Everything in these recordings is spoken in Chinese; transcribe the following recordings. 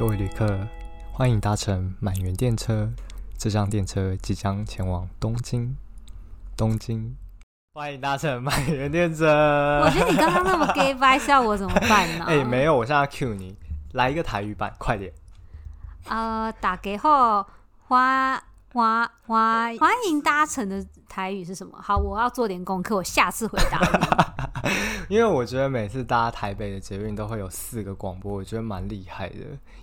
各位旅客，欢迎搭乘满员电车。这辆电车即将前往东京。东京，欢迎搭乘满员电车。我觉得你刚刚那么 gay bye 笑我怎么办呢？哎，没有，我现在 cue 你来一个台语版，快点。呃，大家好，欢欢欢欢迎搭乘的台语是什么？好，我要做点功课，我下次回答你。因为我觉得每次搭台北的捷运都会有四个广播，我觉得蛮厉害的。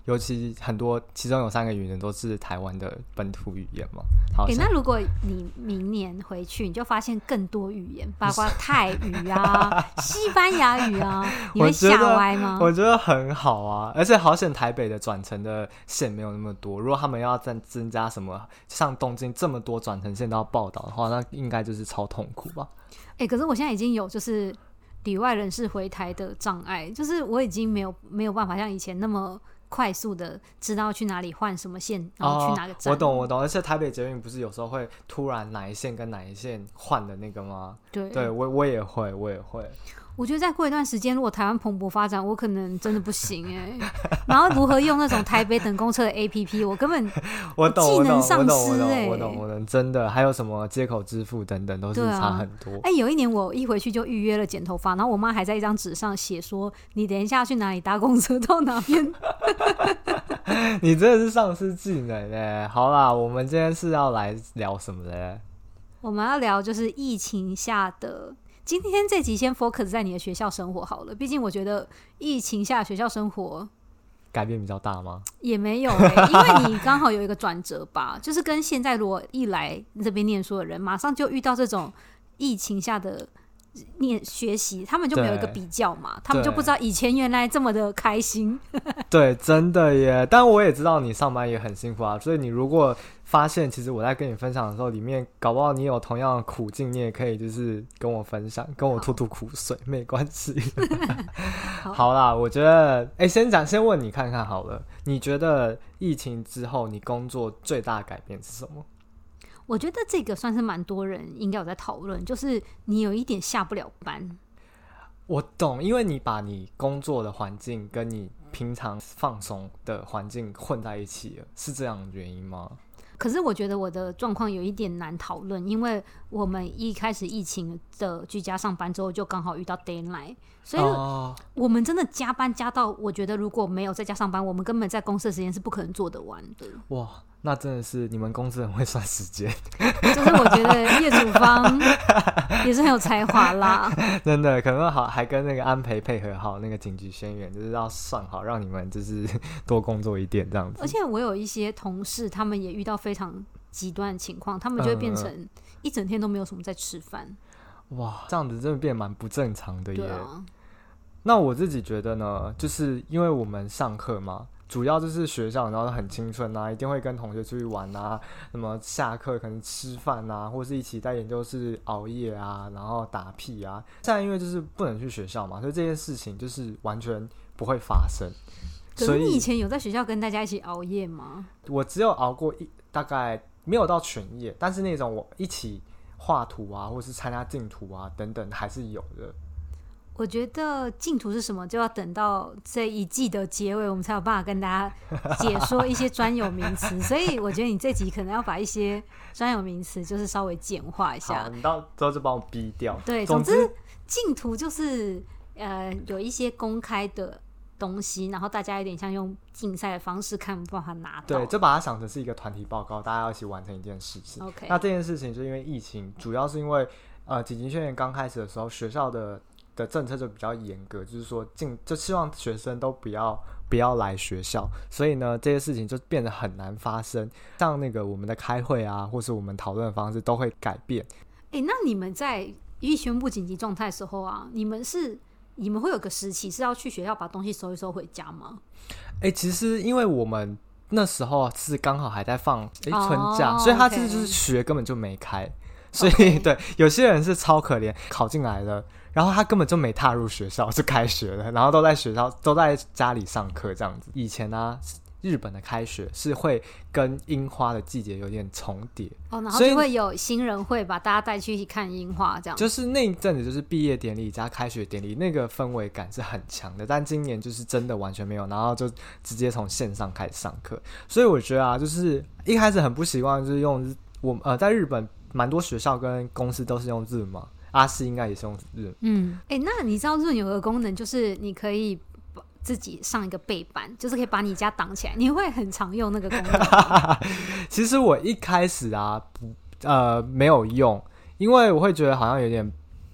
尤其很多，其中有三个语言都是台湾的本土语言嘛。好，欸，那如果你明年回去，你就发现更多语言，包括 泰语啊、西班牙语啊，你会吓歪吗？我觉得很好啊，而且好险台北的转乘的线没有那么多。如果他们要再增加什么，像东京这么多转乘线都要报道的话，那应该就是超痛苦吧。哎、欸，可是我现在已经有就是里外人士回台的障碍，就是我已经没有没有办法像以前那么快速的知道去哪里换什么线，然后去哪个站。哦、我懂我懂，而且台北捷运不是有时候会突然哪一线跟哪一线换的那个吗？对，对我我也会我也会。我觉得再过一段时间，如果台湾蓬勃发展，我可能真的不行哎、欸。然后如何用那种台北等公车的 APP，我根本 我懂我懂我懂我懂我懂我懂我懂，真的还有什么接口支付等等都是差很多。哎、啊欸，有一年我一回去就预约了剪头发，然后我妈还在一张纸上写说：“你等一下去哪里搭公车到哪边。”你真的是丧失技能哎！好啦，我们今天是要来聊什么嘞？我们要聊就是疫情下的。今天这集先 focus 在你的学校生活好了，毕竟我觉得疫情下学校生活改变比较大吗？也没有、欸，因为你刚好有一个转折吧，就是跟现在如果一来这边念书的人，马上就遇到这种疫情下的念学习，他们就没有一个比较嘛，他们就不知道以前原来这么的开心。对，真的耶！但我也知道你上班也很辛苦啊，所以你如果发现其实我在跟你分享的时候，里面搞不好你有同样的苦境，你也可以就是跟我分享，跟我吐吐苦水，没关系。好，好啦，我觉得，哎、欸，先讲，先问你看看好了，你觉得疫情之后你工作最大的改变是什么？我觉得这个算是蛮多人应该有在讨论，就是你有一点下不了班。我懂，因为你把你工作的环境跟你平常放松的环境混在一起了，是这样的原因吗？可是我觉得我的状况有一点难讨论，因为我们一开始疫情的居家上班之后，就刚好遇到 deadline，所以我们真的加班加到，我觉得如果没有在家上班，我们根本在公司的时间是不可能做得完的。哇！那真的是你们公司很会算时间，就是我觉得业主方也是很有才华啦。真的，可能好还跟那个安培配合好那个紧急宣言，就是要算好，让你们就是 多工作一点这样子。而且我有一些同事，他们也遇到非常极端的情况，他们就会变成一整天都没有什么在吃饭。哇，这样子真的变蛮不正常的耶。那我自己觉得呢，就是因为我们上课嘛。主要就是学校，然后很青春啊，一定会跟同学出去玩啊，什么下课可能吃饭啊，或是一起在研究室熬夜啊，然后打屁啊。现在因为就是不能去学校嘛，所以这件事情就是完全不会发生。所以你以前有在学校跟大家一起熬夜吗？我只有熬过一大概没有到全夜，但是那种我一起画图啊，或是参加竞图啊等等还是有的。我觉得净土是什么，就要等到这一季的结尾，我们才有办法跟大家解说一些专有名词。所以我觉得你这集可能要把一些专有名词，就是稍微简化一下。你到之后就帮我逼掉。对，总之净土就是呃有一些公开的东西，然后大家有点像用竞赛的方式看办法拿到。对，就把它想成是一个团体报告，大家要一起完成一件事情。OK，那这件事情就因为疫情，主要是因为呃紧急宣言刚开始的时候，学校的。的政策就比较严格，就是说进就希望学生都不要不要来学校，所以呢，这些事情就变得很难发生。像那个我们的开会啊，或是我们讨论的方式都会改变。哎、欸，那你们在一宣布紧急状态的时候啊，你们是你们会有个时期是要去学校把东西收一收回家吗？哎、欸，其实因为我们那时候是刚好还在放哎、欸、春假，哦、所以他其实就是学根本就没开.所以对有些人是超可怜，考进来了。然后他根本就没踏入学校，就开学了，然后都在学校都在家里上课这样子。以前呢、啊，日本的开学是会跟樱花的季节有点重叠哦，然后就会有新人会把大家带去看樱花，这样。就是那一阵子就是毕业典礼加开学典礼，那个氛围感是很强的。但今年就是真的完全没有，然后就直接从线上开始上课，所以我觉得啊，就是一开始很不习惯，就是用我呃在日本蛮多学校跟公司都是用日嘛，阿四应该也是用日。嗯，哎、欸，那你知道润有个功能，就是你可以。自己上一个背板，就是可以把你家挡起来。你会很常用那个功能？其实我一开始啊，不呃没有用，因为我会觉得好像有点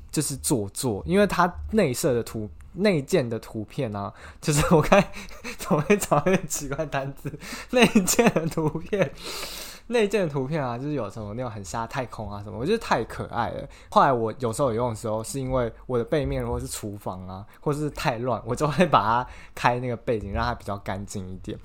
就是做作，因为它内设的图内建的图片啊，就是我看 怎么会找一点奇怪单字，内建的图片。内建的图片啊，就是有什么那种很瞎太空啊什么，我觉得太可爱了。后来我有时候有用的时候，是因为我的背面如果是厨房啊，或是太乱，我就会把它开那个背景，让它比较干净一点。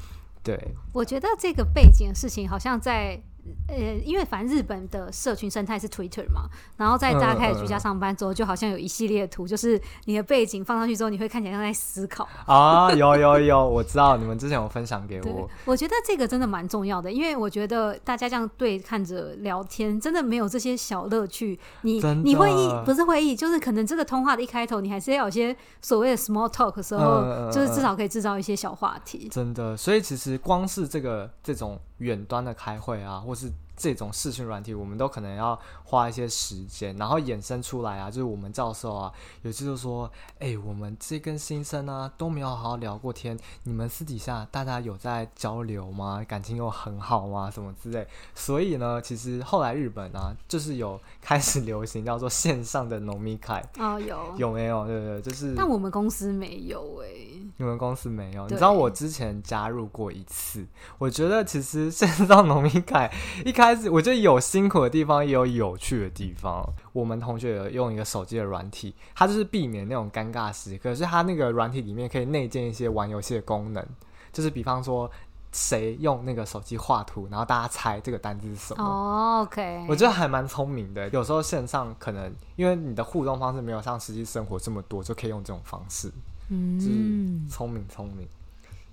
对，我觉得这个背景的事情好像在。呃，因为反正日本的社群生态是 Twitter 嘛，然后在大家开始居家上班之后，就好像有一系列的图，就是你的背景放上去之后，你会看起来像在思考啊。有有有，我知道你们之前有分享给我。我觉得这个真的蛮重要的，因为我觉得大家这样对看着聊天，真的没有这些小乐趣。你你会议不是会议，就是可能这个通话的一开头，你还是要有些所谓的 small talk 的时候，嗯，就是至少可以制造一些小话题。真的，所以其实光是这个这种远端的开会啊，或是这种视讯软体，我们都可能要花一些时间，然后衍生出来啊，就是我们教授啊，有次就说，哎、欸，我们这跟新生啊都没有好好聊过天，你们私底下大家有在交流吗？感情又很好吗？什么之类。所以呢，其实后来日本啊，就是有开始流行叫做线上的农民凯哦，有有没有？对对，就是。但我们公司没有哎、欸，你们公司没有？你知道我之前加入过一次，我觉得其实线上农民凯一开。开始我觉得有辛苦的地方，也有有趣的地方。我们同学有用一个手机的软体，它就是避免那种尴尬时刻。可是它那个软体里面可以内建一些玩游戏的功能，就是比方说谁用那个手机画图，然后大家猜这个单字是什么。哦，OK，我觉得还蛮聪明的。有时候线上可能因为你的互动方式没有像实际生活这么多，就可以用这种方式。嗯，聪明聪明。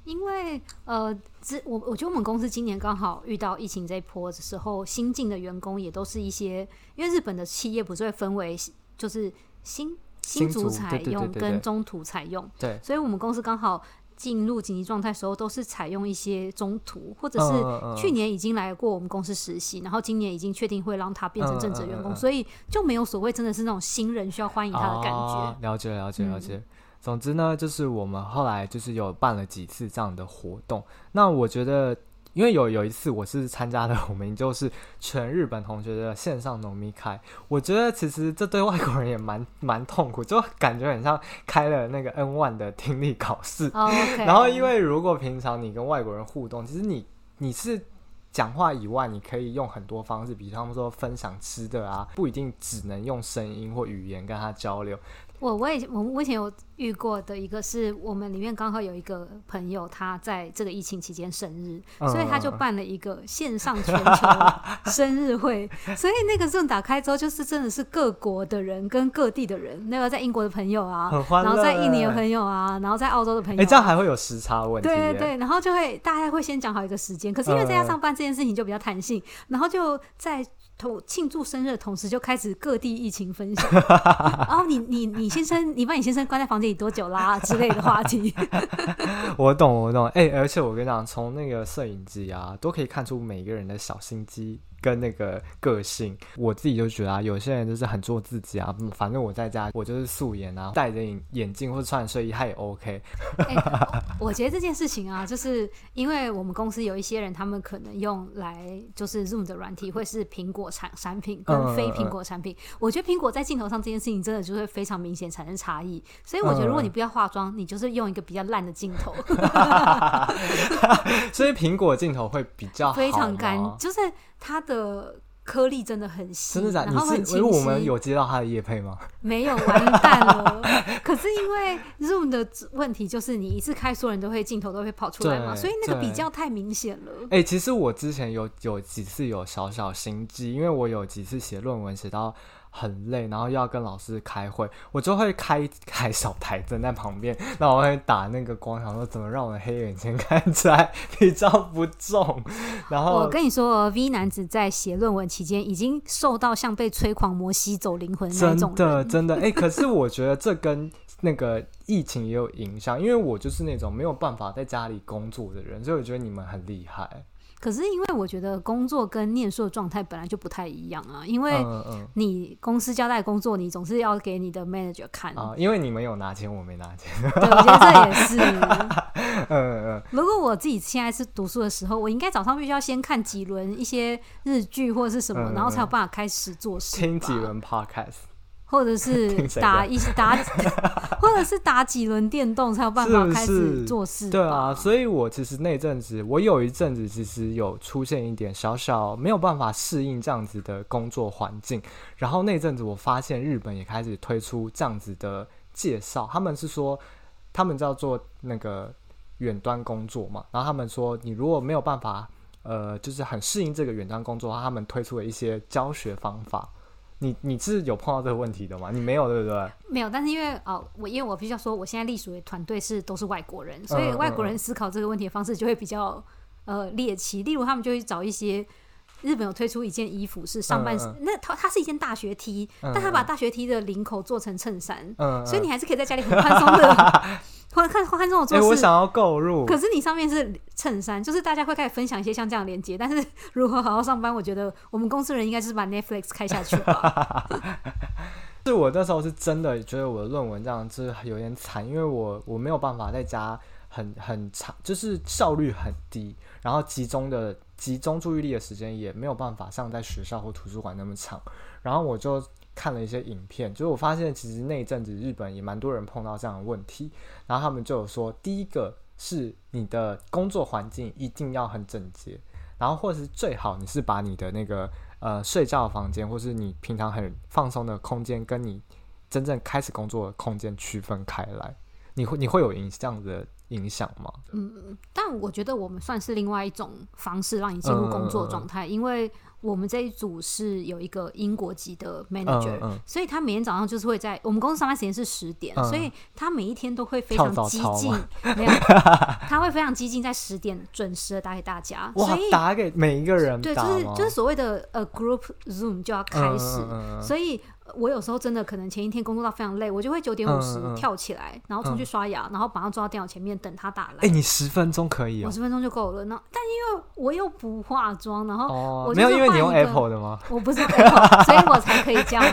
因为呃，这我我觉得我们公司今年刚好遇到疫情这一波的时候，新进的员工也都是一些，因为日本的企业不是会分为就是新新卒采用跟中途采用，对，所以我们公司刚好进入紧急状态的时候，都是采用一些中途，或者是去年已经来过我们公司实习，然后今年已经确定会让他变成正职员工，所以就没有所谓真的是那种新人需要欢迎他的感觉。了解了解了解。总之呢，就是我们后来就是有办了几次这样的活动。那我觉得，因为有有一次我是参加了我们就是全日本同学的线上农民开，我觉得其实这对外国人也蛮蛮痛苦，就感觉很像开了那个 N one 的听力考试。Oh. 然后因为如果平常你跟外国人互动，其实你你是讲话以外，你可以用很多方式，比方说分享吃的啊，不一定只能用声音或语言跟他交流。我我以我我以前有遇过的一个是我们里面刚好有一个朋友，他在这个疫情期间生日，嗯，所以他就办了一个线上全球 生日会。所以那个 Zoom 打开之后，就是真的是各国的人跟各地的人，那个在英国的朋友啊，然后在印尼的朋友啊，然后在澳洲的朋友，啊，哎，欸，这样还会有时差问题。对对对，然后就会大家会先讲好一个时间，可是因为在家上班这件事情就比较弹性，然后就在。同庆祝生日的同时，就开始各地疫情分享。然 后你你你先生，你把你先生关在房间里多久啦之类的话题。我懂我懂，哎、欸，而且我跟你讲，从那个摄影机啊，都可以看出每个人的小心机。跟那个个性，我自己就觉得啊，有些人就是很做自己啊，反正我在家我就是素颜啊，戴着眼眼镜或者穿睡衣，他也 OK。欸、我觉得这件事情啊，就是因为我们公司有一些人，他们可能用来就是 Zoom 的软体，会是苹果产产品跟非苹果产品。嗯嗯嗯，我觉得苹果在镜头上这件事情真的就会非常明显产生差异，所以我觉得如果你不要化妆，你就是用一个比较烂的镜头。所以苹果镜头会比较好非常干，就是。它的颗粒真的很细，真的假的？然后很清晰。我们有接到他的叶配吗？没有，完蛋了。可是因为 Zoom 的问题，就是你一次开，所有人都会镜头都会跑出来嘛，所以那个比较太明显了。哎、欸，其实我之前有有几次有小小心机，因为我有几次写论文写到。很累，然后又要跟老师开会，我就会开开小台灯在旁边，然后我会打那个光，想说怎么让我的黑眼圈看起来比较不重。然后我跟你说，V 男子在写论文期间已经瘦到像被催狂魔吸走灵魂那种。真的真的，哎、欸，可是我觉得这跟那个疫情也有影响，因为我就是那种没有办法在家里工作的人，所以我觉得你们很厉害。可是因为我觉得工作跟念书的状态本来就不太一样啊，因为你公司交代工作，你总是要给你的 manager 看啊。因为你们有拿钱，我没拿钱。对，我觉得这也是。嗯嗯。如果我自己现在是读书的时候，我应该早上必须要先看几轮一些日剧或者是什么，然后才有办法开始做事。听几轮 podcast。或者是 打一打，或者是打几轮电动才有办法开始做事。对啊，所以我其实那阵子，我有一阵子其实有出现一点小小没有办法适应这样子的工作环境。然后那阵子我发现日本也开始推出这样子的介绍，他们是说他们叫做那个远端工作嘛。然后他们说你如果没有办法，呃，就是很适应这个远端工作的话，他们推出了一些教学方法。你你是有碰到这个问题的吗？你没有对不对？没有，但是因为哦，我因为我必须要说，我现在隶属的团队是都是外国人，所以外国人思考这个问题的方式就会比较呃猎奇。例如，他们就会找一些日本有推出一件衣服是上半身，嗯嗯、那它它是一件大学 T，但他把大学 T 的领口做成衬衫，所以你还是可以在家里很宽松的。看看看这种做事，我想要购入。可是你上面是衬衫，就是大家会开始分享一些像这样连接。但是如何好好上班，我觉得我们公司人应该就是把 Netflix 开下去吧。是我那时候是真的觉得我的论文这样子有点惨，因为我我没有办法在家很很长，就是效率很低，然后集中的集中注意力的时间也没有办法像在学校或图书馆那么长，然后我就。看了一些影片，就是我发现其实那一阵子日本也蛮多人碰到这样的问题，然后他们就有说，第一个是你的工作环境一定要很整洁，然后或者是最好你是把你的那个呃睡觉的房间，或是你平常很放松的空间，跟你真正开始工作的空间区分开来，你会你会有影这样子的影响吗？嗯，但我觉得我们算是另外一种方式让你进入工作状态，嗯、因为。我们这一组是有一个英国籍的 manager，、嗯。嗯、所以他每天早上就是会在我们公司上班时间是十点，嗯、所以他每一天都会非常激进，没有，他会非常激进，在十点准时的打给大家，哇所以打给每一个人，对，就是就是所谓的呃 group zoom 就要开始，所以。我有时候真的可能前一天工作到非常累，我就会九点五十跳起来，嗯嗯、然后出去刷牙，嗯、然后马上坐到电脑前面等他打来。哎、欸，你十分钟可以哦，我十分钟就够了。那但因为我又不化妆，然后我没有，因为你用 Apple 的吗？我不是用 Apple，所以我才可以这样。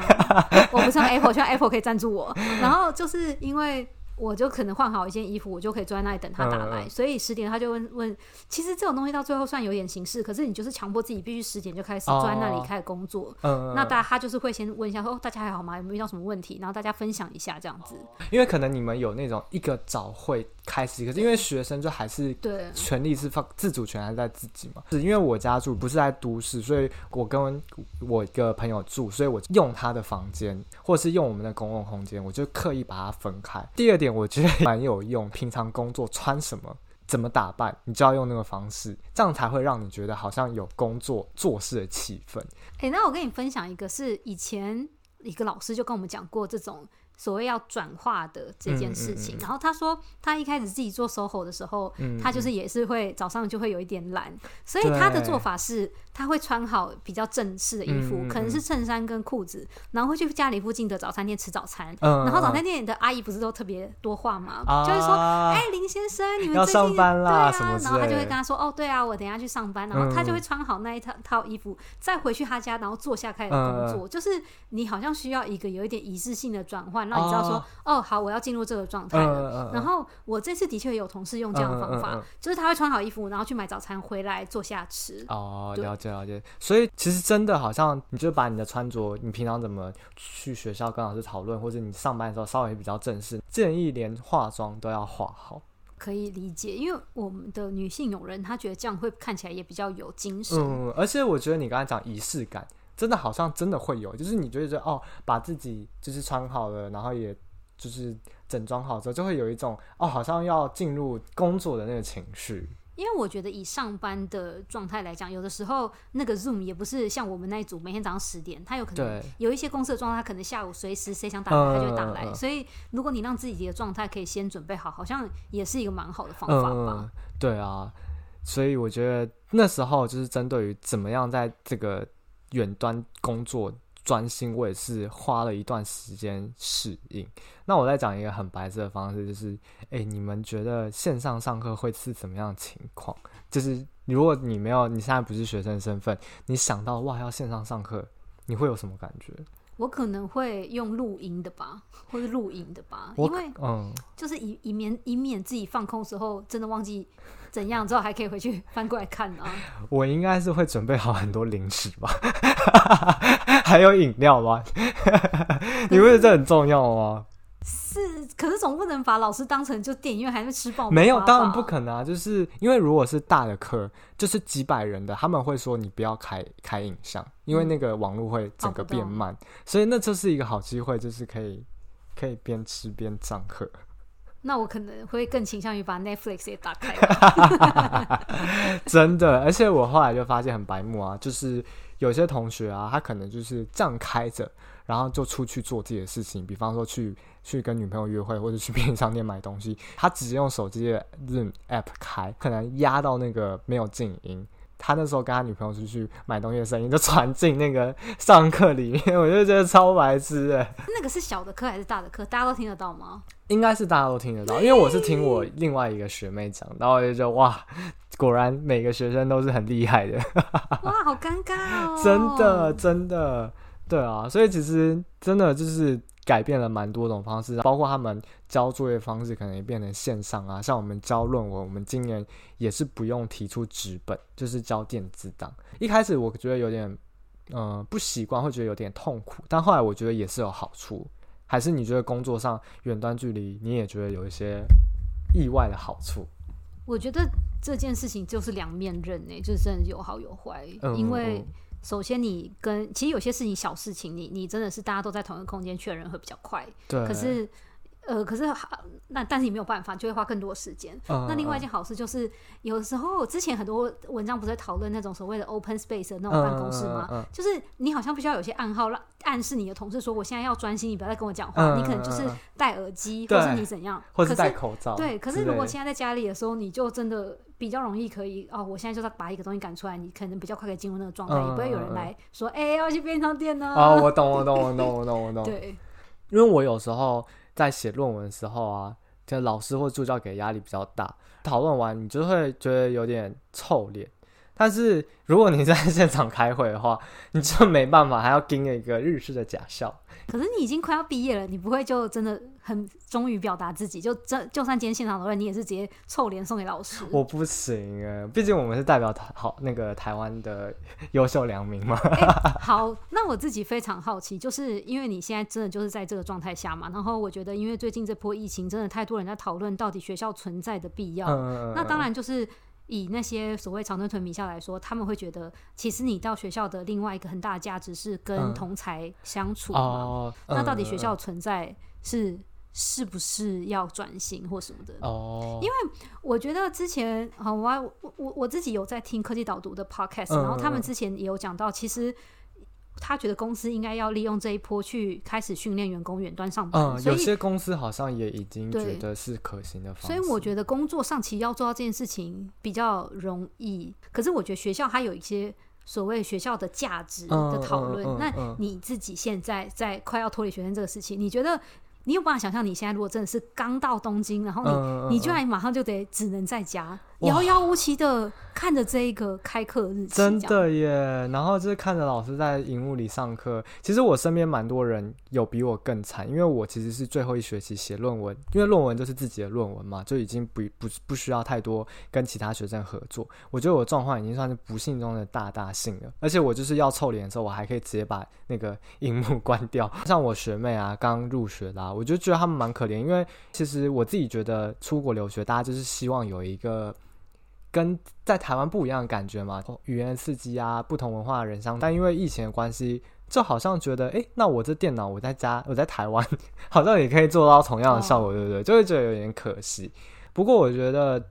我不是用 Apple，希望 Apple 可以赞助我。然后就是因为。我就可能换好一件衣服，我就可以坐在那里等他打来。嗯、所以十点他就问问，其实这种东西到最后算有点形式，可是你就是强迫自己必须十点就开始坐在那里开始工作。哦、那大家他就是会先问一下说，哦，大家还好吗？有没有遇到什么问题？然后大家分享一下这样子。因为可能你们有那种一个早会开始，可是因为学生就还是对权力是放自主权还是在自己嘛？是因为我家住不是在都市，所以我跟我一个朋友住，所以我用他的房间或者是用我们的公共空间，我就刻意把它分开。第二点。我觉得蛮有用。平常工作穿什么、怎么打扮，你就要用那个方式，这样才会让你觉得好像有工作做事的气氛。诶，那我跟你分享一个，是以前一个老师就跟我们讲过这种。所谓要转化的这件事情，嗯。嗯嗯、然后他说他一开始自己做 SOHO 的时候，他就是也是会早上就会有一点懒，所以他的做法是他会穿好比较正式的衣服，嗯嗯、可能是衬衫跟裤子，然后会去家里附近的早餐店吃早餐。嗯、然后早餐店的阿姨不是都特别多话吗？啊、就会说：“哎、欸，林先生，你们最近要上班啦？对啊。”然后他就会跟他说：“哦，对啊，我等一下去上班。”然后他就会穿好那一套套衣服，再回去他家，然后坐下开始工作。嗯、就是你好像需要一个有一点仪式性的转换，让你知道说。哦，好，我要进入这个状态了。然后我这次的确有同事用这样的方法，就是他会穿好衣服，然后去买早餐回来坐下吃。哦，对了解了解。所以其实真的好像，你就把你的穿着，你平常怎么去学校跟老师讨论，或者你上班的时候稍微比较正式，建议连化妆都要化好。可以理解，因为我们的女性友人她觉得这样会看起来也比较有精神。嗯，而且我觉得你刚才讲仪式感，真的好像真的会有，就是你觉得哦，把自己就是穿好了，然后也。就是整装好之后，就会有一种哦，好像要进入工作的那个情绪。因为我觉得以上班的状态来讲，有的时候那个 Zoom 也不是像我们那一组每天早上十点，他有可能有一些公司的状态，他可能下午随时谁想打来他就会打来。嗯、所以如果你让自己的状态可以先准备好，好像也是一个蛮好的方法吧。嗯、对啊，所以我觉得那时候就是针对于怎么样在这个远端工作。专心，我也是花了一段时间适应。那我再讲一个很白痴的方式，就是，哎、欸，你们觉得线上上课会是怎么样的情况？就是如果你没有，你现在不是学生身份，你想到哇要线上上课，你会有什么感觉？我可能会用录音的吧，或是录音的吧，因为嗯，就是以以免以免自己放空时候真的忘记怎样之后还可以回去翻过来看啊。我应该是会准备好很多零食吧，还有饮料吧？你不觉得这很重要吗？是，可是总不能把老师当成就电影院还是吃饱？没有，当然不可能啊！就是因为如果是大的课，就是几百人的，他们会说你不要开开影像，因为那个网络会整个变慢，嗯、所以那这是一个好机会，就是可以可以边吃边上课。那我可能会更倾向于把 Netflix 也打开。真的，而且我后来就发现很白目啊，就是有些同学啊，他可能就是这样开着，然后就出去做自己的事情，比方说去。去跟女朋友约会，或者去便利商店买东西，他直接用手机的 Zoom app 开，可能压到那个没有静音，他那时候跟他女朋友出去买东西的声音就传进那个上课里面，我就觉得超白痴的。那个是小的课还是大的课？大家都听得到吗？应该是大家都听得到，因为我是听我另外一个学妹讲，然后我就觉得哇，果然每个学生都是很厉害的。哇，好尴尬哦！真的，真的，对啊，所以其实真的就是。改变了蛮多种方式，包括他们交作业方式可能也变成线上啊。像我们交论文，我们今年也是不用提出纸本，就是交电子档。一开始我觉得有点，嗯、呃，不习惯，会觉得有点痛苦。但后来我觉得也是有好处。还是你觉得工作上远端距离，你也觉得有一些意外的好处？我觉得这件事情就是两面刃诶、欸，就是真的有好有坏，嗯、因为。首先，你跟其实有些事情小事情你，你你真的是大家都在同一个空间确认会比较快。对。可是，呃，可是那但是你没有办法，就会花更多时间。嗯、那另外一件好事就是，有时候之前很多文章不是在讨论那种所谓的 open space 的那种办公室吗？嗯嗯嗯、就是你好像必须要有些暗号让暗示你的同事说，我现在要专心，你不要再跟我讲话。嗯、你可能就是戴耳机，或是你怎样，或是戴口罩。对。可是如果现在在家里的时候，你就真的。比较容易可以哦，我现在就在把一个东西赶出来，你可能比较快可以进入那个状态，嗯、也不会有人来说，哎、要去便利商店呢。哦，我懂，我懂，我懂，我懂，我懂。对，因为我有时候在写论文的时候啊，就老师或助教给压力比较大，讨论完你就会觉得有点臭脸。但是如果你在现场开会的话，你就没办法，还要盯一个日式的假笑。可是你已经快要毕业了，你不会就真的很忠于表达自己？就这，就算今天现场讨论，你也是直接臭脸送给老师？我不行啊，毕竟我们是代表台好那个台湾的优秀良民嘛。欸，好，那我自己非常好奇，就是因为你现在真的就是在这个状态下嘛，然后我觉得，因为最近这波疫情，真的太多人在讨论到底学校存在的必要。嗯，那当然就是。以那些所谓长春藤名校来说，他们会觉得，其实你到学校的另外一个很大的价值是跟同才相处嘛。嗯哦嗯、那到底学校存在是是不是要转型或什么的？哦，因为我觉得之前好，我我我自己有在听科技导读的 podcast，、嗯、然后他们之前也有讲到，其实。他觉得公司应该要利用这一波去开始训练员工远端上班。嗯，有些公司好像也已经觉得是可行的方式。所以我觉得工作上其实要做到这件事情比较容易。可是我觉得学校还有一些所谓学校的价值的讨论。嗯嗯嗯嗯、那你自己现在在快要脱离学生这个事情，你觉得？你有办法想象你现在如果真的是刚到东京，然后你、嗯、你居然马上就得只能在家遥遥无期的看着这一个开课日期，真的耶！然后就是看着老师在荧幕里上课。其实我身边蛮多人有比我更惨，因为我其实是最后一学期写论文，因为论文就是自己的论文嘛，就已经不不不需要太多跟其他学生合作。我觉得我状况已经算是不幸中的大大幸了。而且我就是要臭脸的时候，我还可以直接把那个荧幕关掉。像我学妹啊，刚入学啦、啊。我就觉得他们蛮可怜，因为其实我自己觉得出国留学，大家就是希望有一个跟在台湾不一样的感觉嘛，语言刺激啊，不同文化的人相。但因为疫情的关系，就好像觉得，哎，那我这电脑我在家，我在台湾，好像也可以做到同样的效果，对不对？就会觉得有点可惜。不过我觉得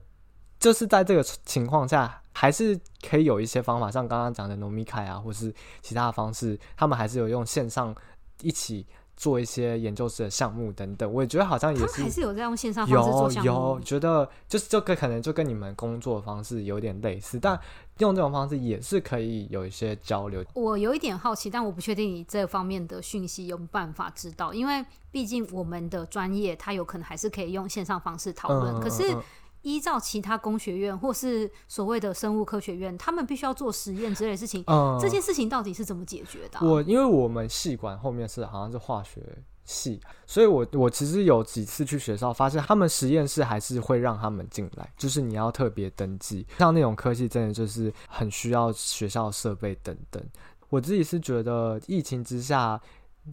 就是在这个情况下，还是可以有一些方法，像刚刚讲的农米凯啊，或是其他的方式，他们还是有用线上一起。做一些研究室的项目等等，我也觉得好像也是还是有在用线上方式做项目。有有觉得就是这个可能就跟你们工作方式有点类似，但用这种方式也是可以有一些交流。我有一点好奇，但我不确定你这方面的讯息有办法知道，因为毕竟我们的专业它有可能还是可以用线上方式讨论，嗯、可是。依照其他工学院或是所谓的生物科学院，他们必须要做实验之类的事情。嗯，这件事情到底是怎么解决的啊？我因为我们系管后面是好像是化学系，所以我我其实有几次去学校，发现他们实验室还是会让他们进来，就是你要特别登记。像那种科技，真的就是很需要学校设备等等。我自己是觉得疫情之下，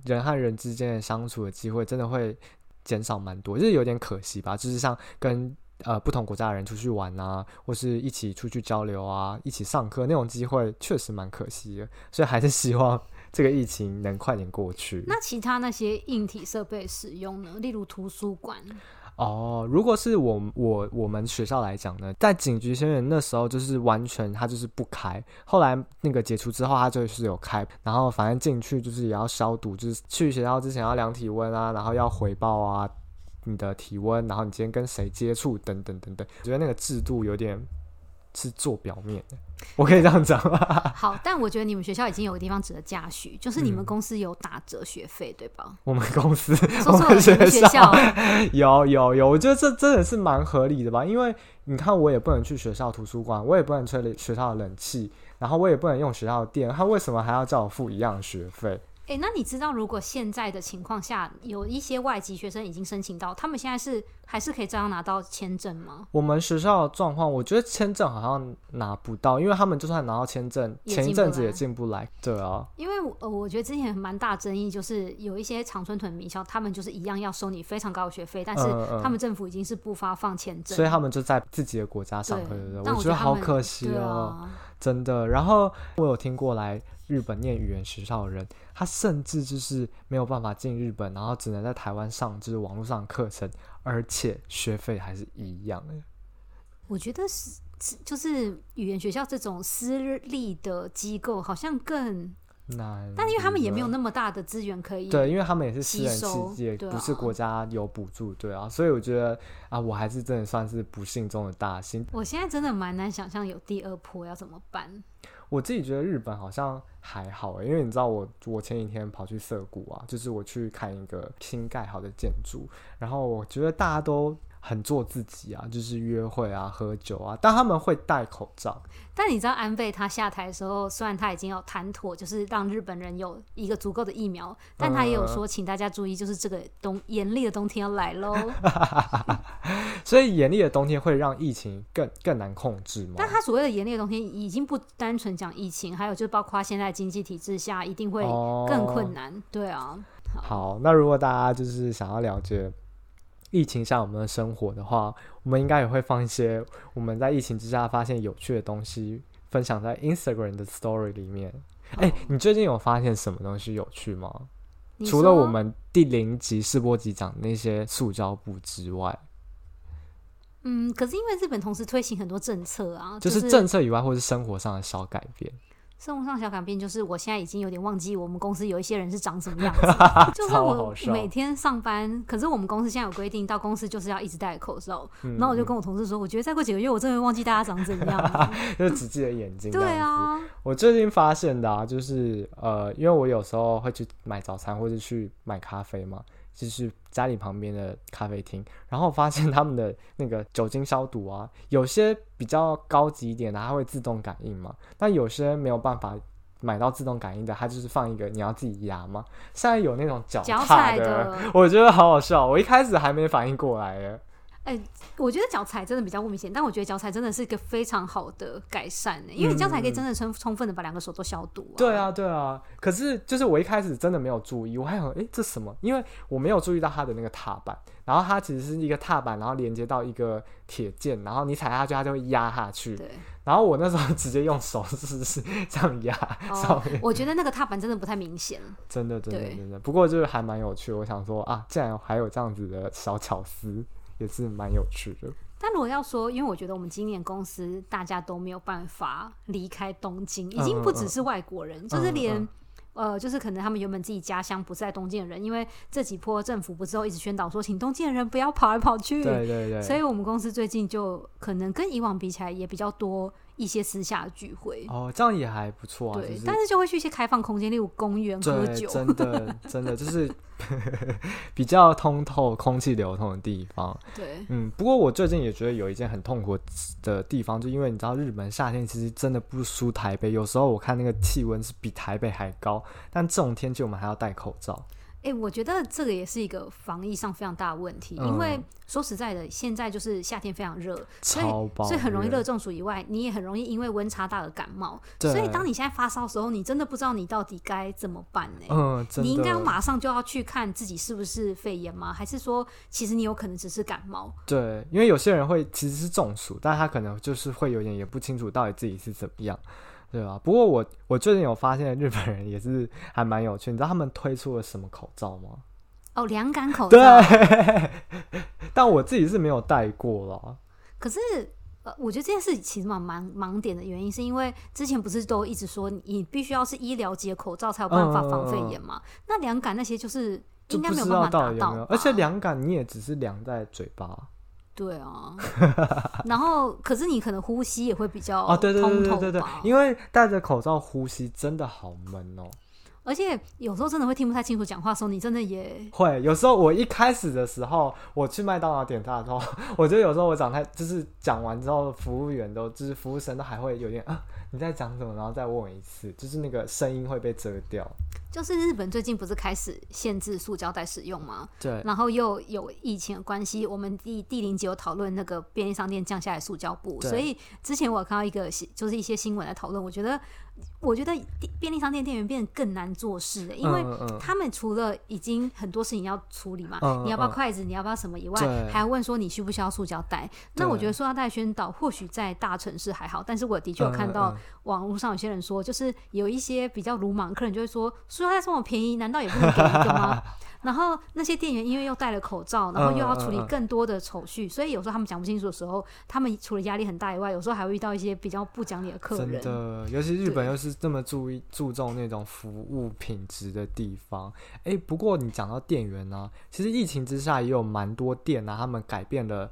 人和人之间的相处的机会真的会减少蛮多，就是有点可惜吧。就是像跟呃，不同国家的人出去玩啊，或是一起出去交流啊，一起上课那种机会，确实蛮可惜的。所以还是希望这个疫情能快点过去。那其他那些硬体设备使用呢？例如图书馆。哦，如果是我我我们学校来讲呢，在警局宣言那时候，就是完全它就是不开。后来那个解除之后，它就是有开。然后反正进去就是也要消毒，就是去学校之前要量体温啊，然后要回报啊。你的体温，然后你今天跟谁接触，等等等等，我觉得那个制度有点是做表面的，我可以这样讲吗？好，但我觉得你们学校已经有个地方值得嘉许，就是你们公司有打折学费，对吧？我们公司，我们学校 有有有，我觉得这真的是蛮合理的吧？因为你看，我也不能去学校图书馆，我也不能吹学校的冷气，然后我也不能用学校的电，他为什么还要叫我付一样的学费？哎、那你知道，如果现在的情况下，有一些外籍学生已经申请到，他们现在是还是可以这样拿到签证吗？我们学校的状况，我觉得签证好像拿不到，因为他们就算拿到签证，前一阵子也进不来。对啊，因为呃，我觉得之前蛮大争议，就是有一些长春屯名校，他们就是一样要收你非常高的学费，但是他们政府已经是不发放签证，所以他们就在自己的国家上课，对不对？我觉得好可惜哦，啊、真的。然后我有听过来日本念语言学校的人。他甚至就是没有办法进日本，然后只能在台湾上就是网络上的课程，而且学费还是一样的。我觉得是，就是语言学校这种私立的机构好像更难，但因为他们也没有那么大的资源可以，对，因为他们也是私人世界，不是国家有补助，对啊，所以我觉得啊，我还是真的算是不幸中的大幸。我现在真的蛮难想象有第二波要怎么办。我自己觉得日本好像还好欸，因为你知道我我前几天跑去涩谷啊，就是我去看一个新盖好的建筑，然后我觉得大家都。很做自己啊，就是约会啊、喝酒啊，但他们会戴口罩。但你知道安倍他下台的时候，虽然他已经有谈妥，就是让日本人有一个足够的疫苗，但他也有说，请大家注意，就是这个冬严厉的冬天要来喽。所以严厉的冬天会让疫情更更难控制吗？但他所谓的严厉的冬天，已经不单纯讲疫情，还有就是包括现在经济体制下一定会更困难。哦、对啊好，好，那如果大家就是想要了解。疫情下我们的生活的话，我们应该也会放一些我们在疫情之下发现有趣的东西，分享在 Instagram 的 Story 里面。哎、你最近有发现什么东西有趣吗？除了我们第零集试播集讲的那些塑胶布之外，嗯，可是因为日本同时推行很多政策啊，就是、就是政策以外，或是生活上的小改变。生活上小改变就是，我现在已经有点忘记我们公司有一些人是长什么样子。就是我每天上班，可是我们公司现在有规定，到公司就是要一直戴口罩。嗯。然后我就跟我同事说，我觉得再过几个月，我真的会忘记大家长怎样。就只记得眼睛。对啊。我最近发现的啊，就是呃，因为我有时候会去买早餐，或者去买咖啡嘛。就是家里旁边的咖啡厅，然后发现他们的那个酒精消毒啊，有些比较高级一点的，它会自动感应嘛。但有些没有办法买到自动感应的，它就是放一个你要自己压嘛。现在有那种脚踏的，的，我觉得好好笑。我一开始还没反应过来耶。哎、欸，我觉得脚踩真的比较不明显，但我觉得脚踩真的是一个非常好的改善呢，因为你脚踩可以真的充充分的把两个手都消毒、啊。对啊，对啊。可是就是我一开始真的没有注意，我还想，哎、欸，这什么？因为我没有注意到它的那个踏板，然后它其实是一个踏板，然后连接到一个铁件，然后你踩下去，它就会压下去。对。然后我那时候 直接用手是是这样压上面、哦。我觉得那个踏板真的不太明显。真的，真的，真的。不过就是还蛮有趣，我想说啊，竟然还有这样子的小巧思。也是蛮有趣的。但如果要说，因为我觉得我们今年公司大家都没有办法离开东京，已经不只是外国人，嗯、就是连、嗯、呃，就是可能他们原本自己家乡不是在东京的人，因为这几波政府不是都一直宣导说，请东京的人不要跑来跑去。对对对。所以我们公司最近就可能跟以往比起来也比较多。一些私下的聚会哦，这样也还不错啊。对，就是、但是就会去一些开放空间，例如公园喝酒。真的，真的就是 比较通透、空气流通的地方。对，嗯。不过我最近也觉得有一件很痛苦的地方，就因为你知道，日本夏天其实真的不输台北，有时候我看那个气温是比台北还高，但这种天气我们还要戴口罩。哎、欸，我觉得这个也是一个防疫上非常大的问题，嗯、因为说实在的，现在就是夏天非常热，所以所以很容易热中暑以外，你也很容易因为温差大而感冒。所以当你现在发烧的时候，你真的不知道你到底该怎么办呢？嗯，你应该要马上就要去看自己是不是肺炎吗？还是说其实你有可能只是感冒？对，因为有些人会其实是中暑，但他可能就是会有点也不清楚到底自己是怎么样。对啊，不过我我最近有发现日本人也是还蛮有趣，你知道他们推出了什么口罩吗？哦，凉感口罩。对，但我自己是没有戴过了。可是呃，我觉得这件事其实蛮盲盲点的原因，是因为之前不是都一直说你必须要是医疗级的口罩才有办法防肺炎吗？嗯、那凉感那些就是应该没有办法达到，而且凉感你也只是凉在嘴巴。对啊，然后可是你可能呼吸也会比较啊，对对对对对对，因为戴着口罩呼吸真的好闷哦，而且有时候真的会听不太清楚讲话的时候，你真的也会。有时候我一开始的时候，我去麦当劳点餐的时候，我觉得有时候我讲太就是讲完之后，服务员都就是服务生都还会有点啊，你在讲什么，然后再问我一次，就是那个声音会被遮掉。就是日本最近不是开始限制塑胶袋使用吗？对。然后又有疫情的关系，我们第第零集有讨论那个便利商店降下来塑胶布，所以之前我有看到一个就是一些新闻来讨论，我觉得。我觉得便利商店店员变得更难做事了，因为他们除了已经很多事情要处理嘛，嗯、你要不要筷子，嗯、你要不要什么以外，还要问说你需不需要塑胶袋。那我觉得塑胶袋宣导或许在大城市还好，但是我的确有看到网络上有些人说，就是有一些比较鲁莽的客人就会说，塑胶袋这么便宜，难道也不能给一个吗？然后那些店员因为又戴了口罩，然后又要处理更多的手续，嗯嗯、所以有时候他们讲不清楚的时候，他们除了压力很大以外，有时候还会遇到一些比较不讲理的客人。真的，尤其日本又是这么注意注重那种服务品质的地方。哎，不过你讲到店员呢、啊，其实疫情之下也有蛮多店啊，他们改变了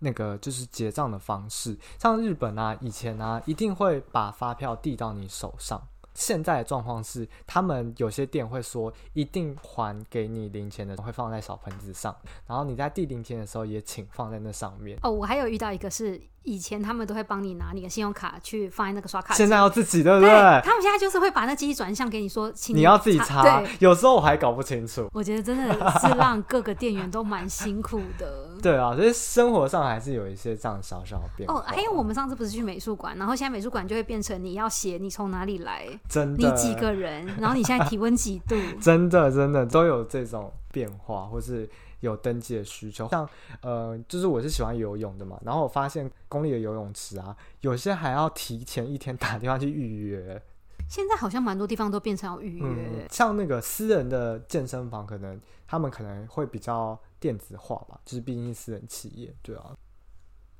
那个就是结账的方式。像日本啊，以前啊，一定会把发票递到你手上。现在的状况是，他们有些店会说，一定还给你零钱的，会放在小盆子上，然后你在递零钱的时候也请放在那上面。哦，我还有遇到一个是。以前他们都会帮你拿你的信用卡去放在那个刷卡，现在要自己，对不对？对，他们现在就是会把那机器转向给你说，请你，你要自己查。对，有时候我还搞不清楚。我觉得真的是让各个店员都蛮辛苦的。对啊，所以生活上还是有一些这样小小的变化。哦，还有我们上次不是去美术馆，然后现在美术馆就会变成你要写你从哪里来，真的，你几个人，然后你现在体温几度，真的真的都有这种变化，或是。有登记的需求，像呃，就是我是喜欢游泳的嘛，然后我发现公立的游泳池啊，有些还要提前一天打电话去预约。现在好像蛮多地方都变成要预约。嗯，像那个私人的健身房，可能他们可能会比较电子化吧，就是毕竟是私人企业，对啊。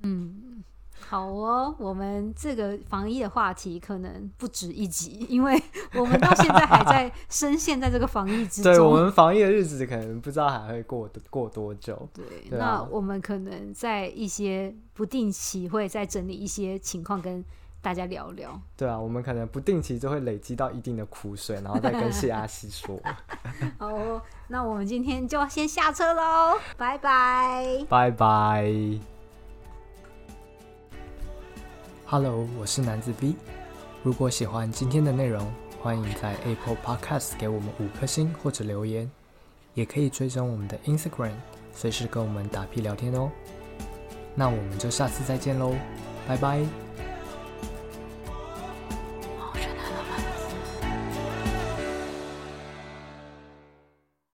嗯。好哦，我们这个防疫的话题可能不止一集，因为我们到现在还在深陷在这个防疫之中。对，我们防疫的日子可能不知道还会过过多久。对，那我们可能在一些不定期会再整理一些情况跟大家聊聊。对啊，我们可能不定期就会累积到一定的苦水，然后再跟谢阿西说。好哦，那我们今天就先下车喽，拜拜，拜拜。Hello，我是男子 B。如果喜欢今天的内容，欢迎在 Apple Podcast 给我们五颗星或者留言，也可以追踪我们的 Instagram，随时跟我们打屁聊天哦。那我们就下次再见喽，拜拜。